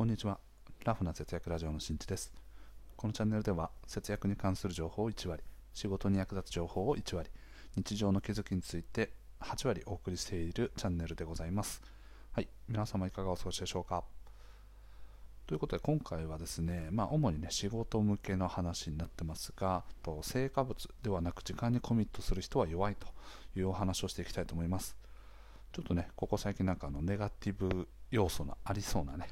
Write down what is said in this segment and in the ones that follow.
こんにちは。ラフな節約ラジオのしんちです。このチャンネルでは節約に関する情報を1割、仕事に役立つ情報を1割、日常の気づきについて8割お送りしているチャンネルでございます。はい、皆様いかがお過ごしでしょうか？ということで今回はですね、まあ、主にね仕事向けの話になってますがと成果物ではなく時間にコミットする人は弱いというお話をしていきたいと思いますちょっとねここ最近なんかあのネガティブ要素のありそうなね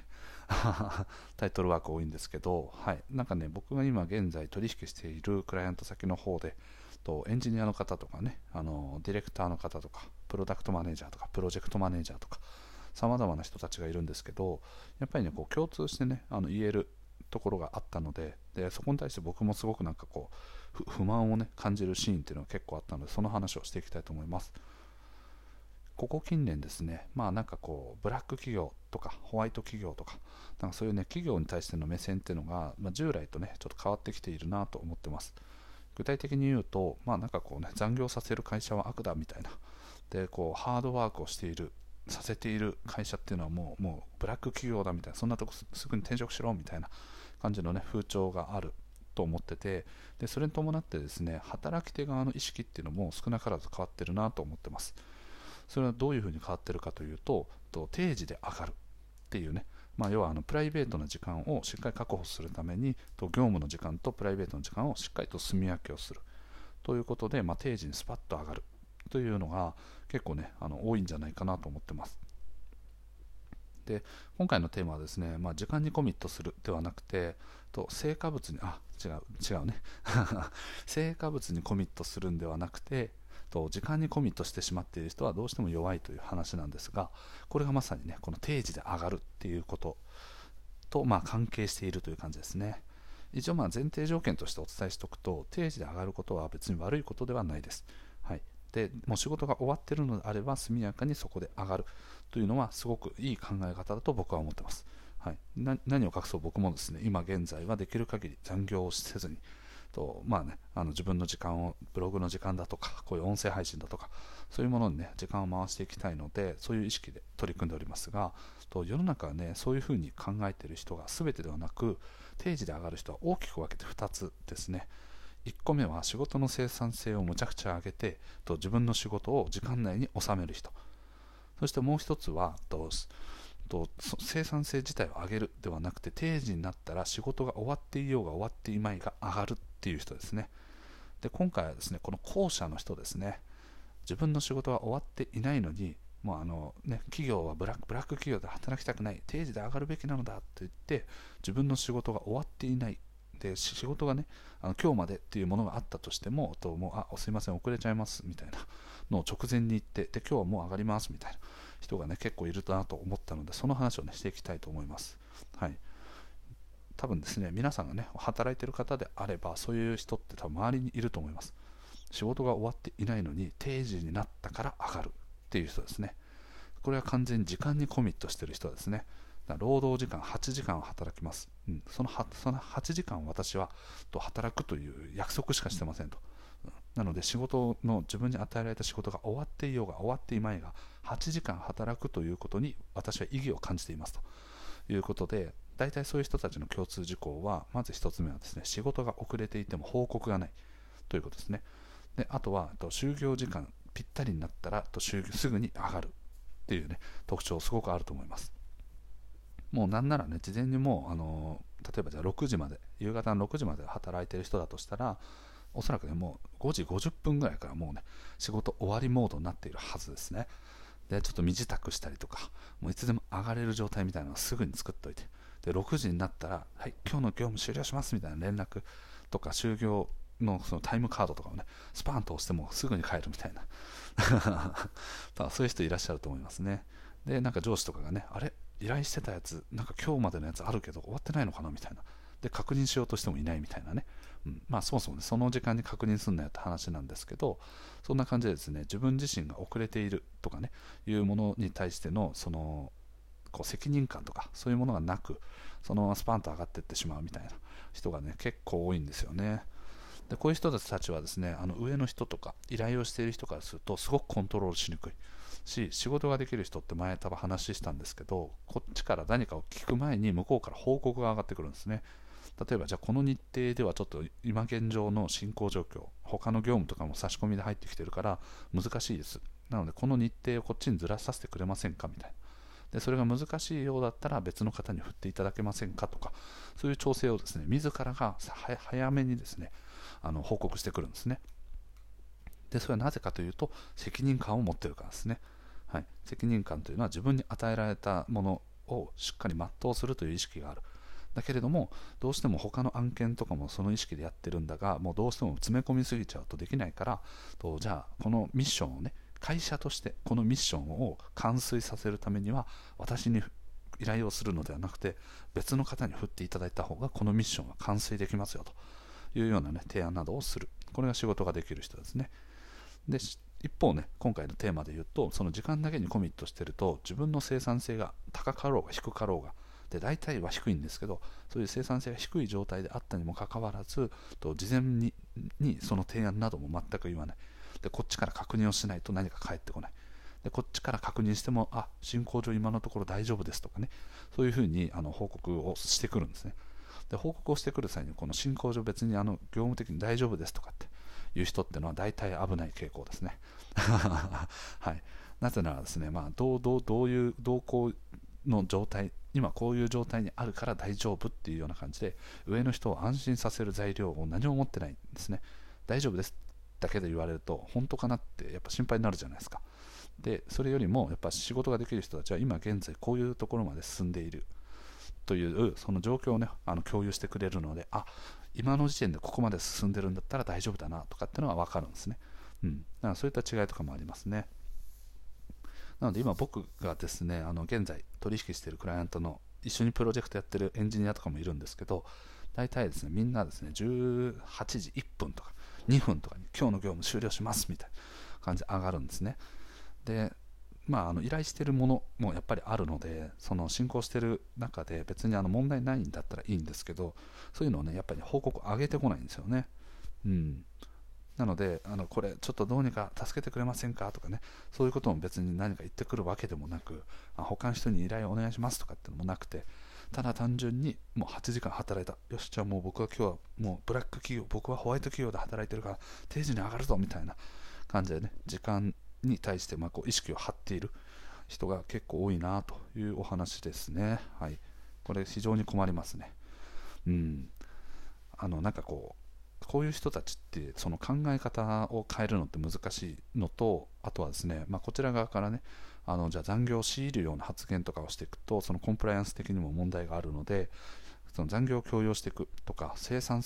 タイトルワーク多いんですけど、はい、なんかね、僕が今現在取引しているクライアント先の方で、とエンジニアの方とかね、あのディレクターの方とか、プロダクトマネージャーとか、プロジェクトマネージャーとか、さまざまな人たちがいるんですけど、やっぱりね、こう共通してね、あの言えるところがあったのでで、そこに対して僕もすごくなんかこう、不満をね、感じるシーンっていうのが結構あったので、その話をしていきたいと思います。ここ近年ですね、まあなんかこう、ブラック企業とかホワイト企業とか、なんかそういうね、企業に対しての目線っていうのが、まあ、従来とね、ちょっと変わってきているなと思ってます。具体的に言うと、まあなんかこうね、残業させる会社は悪だみたいな。で、こう、ハードワークをしている、させている会社っていうのはもう、もうブラック企業だみたいな、そんなとこすぐに転職しろみたいな感じのね、風潮があると思っててでそれに伴ってですね働き手側の意識っていうのも少なからず変わってるなと思ってますそれはどういうふうに変わってるかというとと定時で上がるっていうね、まあ、要はあのプライベートな時間をしっかり確保するためにと業務の時間とプライベートの時間をしっかりと住み分けをする。ということで、まあ、定時にスパッと上がるというのが結構ねあの多いんじゃないかなと思ってます。で今回のテーマはですね、まあ、時間にコミットするではなくてと成果物にあ違う違うね。成果物にコミットするんではなくてと時間にコミットしてしまっている人はどうしても弱いという話なんですがこれがまさにねこの定時で上がるっていうこととまあ関係しているという感じですね。一応まあ前提条件としてお伝えしておくと定時で上がることは別に悪いことではないです、はい、でもう仕事が終わっているのであれば速やかにそこで上がるというのはすごくいい考え方だと僕は思ってます、はい、何を隠そう僕もですね今現在はできる限り残業をせずにとまあね、あの自分の時間をブログの時間だとかこういう音声配信だとかそういうものにね時間を回していきたいのでそういう意識で取り組んでおりますがと世の中はねそういうふうに考えている人が全てではなく定時で上がる人は大きく分けて2つですね。1個目は仕事の生産性をむちゃくちゃ上げてと自分の仕事を時間内に収める人。そしてもう1つはとと生産性自体を上げるではなくて定時になったら仕事が終わっていようが終わっていまいが上がるっていう人ですね。で今回はですねこの後者の人ですね自分の仕事が終わっていないのにもうあのね、企業はブラックブラック企業で働きたくない定時で上がるべきなのだと言って自分の仕事が終わっていない。で仕事がねあの今日までっていうものがあったとしてもともうあすいません遅れちゃいますみたいなのを直前に言ってで今日はもう上がりますみたいな。人がね結構いるなと思ったのでその話をねしていきたいと思います。はい。多分ですね皆さんがね働いてる方であればそういう人って多分周りにいると思います。仕事が終わっていないのに定時になったから上がる。っていう人ですね。これは完全に時間にコミットしてる人ですね。労働時間8時間働きます、うん、その 8, その8時間私はと働くという約束しかしてませんと、なので仕事の自分に与えられた仕事が終わっていようが終わっていまいが8時間働くということに私は意義を感じていますと。いうことで大体そういう人たちの共通事項はまず1つ目はですね仕事が遅れていても報告がない。ということですね。であとはと就業時間ぴったりになったらと就業すぐに上がる。っていうね特徴すごくあると思います。もうなんならね事前にもうあの例えばじゃあ6時まで夕方の6時まで働いてる人だとしたらおそらくねもう5時50分ぐらいからもうね仕事終わりモードになっているはずですね。でちょっと身支度したりとかもういつでも上がれる状態みたいなのをすぐに作っておいて。で6時になったら、はい、今日の業務終了しますみたいな連絡とか就業のそのタイムカードとかをねスパーンと押してもすぐに帰るみたいな。そういう人いらっしゃると思いますね。でなんか上司とかがねあれ？依頼してたやつなんか今日までのやつあるけど終わってないのかな？みたいな。で確認しようとしてもいないみたいなね、うん、まあそもそもね。その時間に確認すんなよって話なんですけどそんな感じでですね自分自身が遅れているとかねいうものに対してのそのこう責任感とかそういうものがなくそのままスパンと上がっていってしまうみたいな人がね結構多いんですよね。でこういう人たちはですねあの上の人とか依頼をしている人からするとすごくコントロールしにくい。し仕事ができる人って前多分話したんですけどこっちから何かを聞く前に向こうから報告が上がってくるんですね。例えばじゃあこの日程ではちょっと今現状の進行状況他の業務とかも差し込みで入ってきてるから難しいです。なのでこの日程をこっちにずらさせてくれませんかみたいな。でそれが難しいようだったら別の方に振っていただけませんかとかそういう調整をですね自らが早めにですねあの報告してくるんですね。でそれはなぜかというと責任感を持ってるからですね、はい、責任感というのは自分に与えられたものをしっかり全うするという意識がある。だけれどもどうしても他の案件とかもその意識でやってるんだがもうどうしても詰め込みすぎちゃうとできないからとじゃあこのミッションをね会社としてこのミッションを完遂させるためには私に依頼をするのではなくて別の方に振っていただいた方がこのミッションは完遂できますよというような、ね、提案などをする。これが仕事ができる人ですね。で一方ね今回のテーマで言うとその時間だけにコミットしてると自分の生産性が高かろうが低かろうがで大体は低いんですけどそういう生産性が低い状態であったにもかかわらずと事前ににその提案なども全く言わない。でこっちから確認をしないと何か返ってこない。でこっちから確認してもあ進行上今のところ大丈夫ですとかね。そういうふうにあの報告をしてくるんですね。で報告をしてくる際にこの進行上別にあの業務的に大丈夫ですとかっていう人っていうのは大体危ない傾向ですね。はい。なぜならですね、まあ、どうどうどういう動向の状態今こういう状態にあるから大丈夫っていうような感じで上の人を安心させる材料を何も持ってないんですね。大丈夫です。だけで言われると本当かなってやっぱ心配になるじゃないですか。でそれよりもやっぱ仕事ができる人たちは今現在こういうところまで進んでいる。というその状況をねあの共有してくれるのであ今の時点でここまで進んでるんだったら大丈夫だなとかっていうのは分かるんですね、うん、だからそういった違いとかもありますね。なので今僕がですねあの現在取引しているクライアントの一緒にプロジェクトやってるエンジニアとかもいるんですけど大体ですねみんなですね18時1分とか2分とかに今日の業務終了しますみたいな感じで上がるんですね。で、まあ、あの依頼しているものもやっぱりあるので、その進行している中で別にあの問題ないんだったらいいんですけど、そういうのをね、やっぱり報告上げてこないんですよね。うん。なので、あのこれちょっとどうにか助けてくれませんか？とかね、そういうことも別に何か言ってくるわけでもなく、あ他の人に依頼をお願いしますとかってのもなくて、ただ単純にもう8時間働いた。よし、じゃあもう僕は今日はもうブラック企業、僕はホワイト企業で働いてるから定時に上がるぞみたいな感じでね、時間に対してまこう意識を張っている人が結構多いなというお話ですね。はい。これ非常に困りますね。うん。あの、なんかこう、こういう人たちってその考え方を変えるのって難しいのとあとはですね、まあ、こちら側からねあのじゃあ残業を強いるような発言とかをしていくとそのコンプライアンス的にも問題があるのでその残業を強要していくとか生産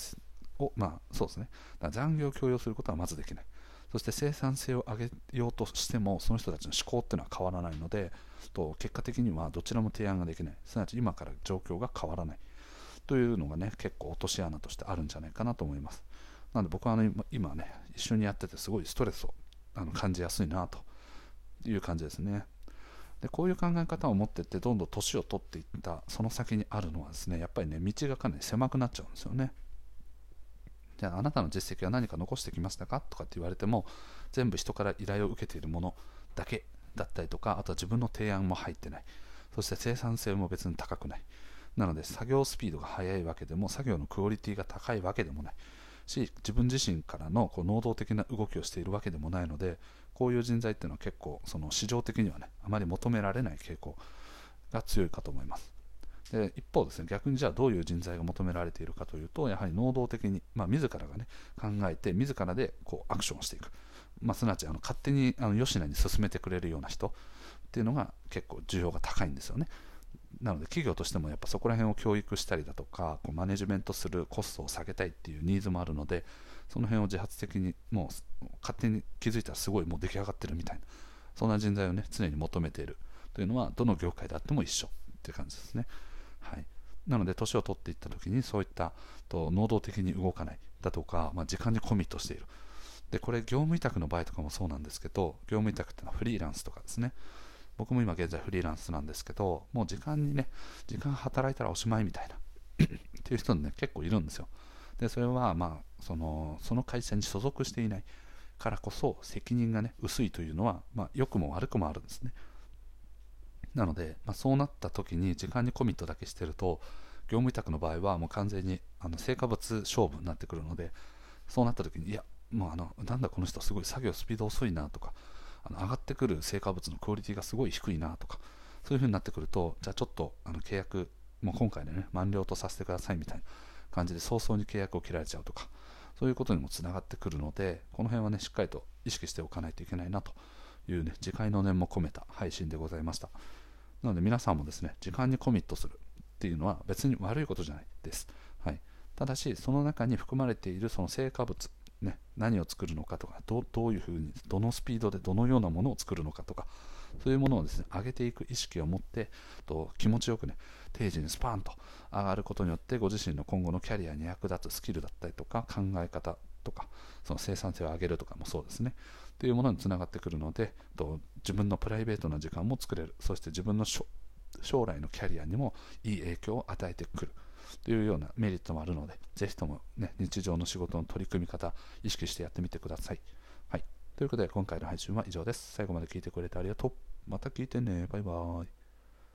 をまあそうですね。残業を強要することはまずできない。そして生産性を上げようとしてもその人たちの思考っていうのは変わらないのでと結果的にはどちらも提案ができない。すなわち今から状況が変わらない。というのがね結構落とし穴としてあるんじゃないかなと思います。なので僕はあの今ね一緒にやっててすごいストレスをあの感じやすいなという感じですね。でこういう考え方を持ってってどんどん年を取っていったその先にあるのはですねやっぱりね道がかなり狭くなっちゃうんですよね。じゃああなたの実績は何か残してきましたか？とかって言われても全部人から依頼を受けているものだけだったりとかあとは自分の提案も入ってない。そして生産性も別に高くない。なので作業スピードが速いわけでも作業のクオリティが高いわけでもない。し自分自身からのこう能動的な動きをしているわけでもないのでこういう人材っていうのは結構その市場的にはねあまり求められない傾向が強いかと思います。で一方ですね逆にじゃあどういう人材が求められているかというとやはり能動的に、まあ、自らがね考えて自らでこうアクションをしていく、まあ、すなわちあの勝手にあの吉野に進めてくれるような人っていうのが結構需要が高いんですよね。なので企業としてもやっぱそこら辺を教育したりだとかこうマネジメントするコストを下げたいっていうニーズもあるのでその辺を自発的にもう勝手に気づいたらすごいもう出来上がってるみたいなそんな人材をね常に求めている。というのはどの業界であっても一緒っていう感じですね。はい、なので年を取っていった時にそういったと能動的に動かないだとか、まあ、時間にコミットしている。でこれ業務委託の場合とかもそうなんですけど業務委託っていうのはフリーランスとかですね。僕も今現在フリーランスなんですけどもう時間にね時間働いたらおしまいみたいな っていう人ね結構いるんですよ。でそれはまあそのその会社に所属していないからこそ責任がね薄いというのは、まあ、良くも悪くもあるんですね。なので、まあ、そうなった時に時間にコミットだけしてると業務委託の場合はもう完全にあの成果物勝負になってくるのでそうなった時にいやもうあのなんだこの人すごい作業スピード遅いなとかの上がってくる成果物のクオリティがすごい低いなとかそういう風になってくるとじゃあちょっとあの契約もう今回でね満了とさせてくださいみたいな感じで早々に契約を切られちゃうとかそういうことにもつながってくるのでこの辺はねしっかりと意識しておかないといけないなというね次回の念も込めた配信でございました。なので皆さんもですね時間にコミットするっていうのは別に悪いことじゃないです、はい、ただしその中に含まれているその成果物ね、何を作るのかとかどういうふうにどのスピードでどのようなものを作るのかとかそういうものをですね上げていく意識を持ってと気持ちよくね定時にスパーンと上がることによってご自身の今後のキャリアに役立つスキルだったりとか考え方とかその生産性を上げるとかもそうですね。というものにつながってくるのでと自分のプライベートな時間も作れる。そして自分の将来のキャリアにもいい影響を与えてくる。というようなメリットもあるので、ぜひとも、ね、日常の仕事の取り組み方、意識してやってみてください。はい。ということで、今回の配信は以上です。最後まで聞いてくれてありがとう。また聞いてね。バイバーイ。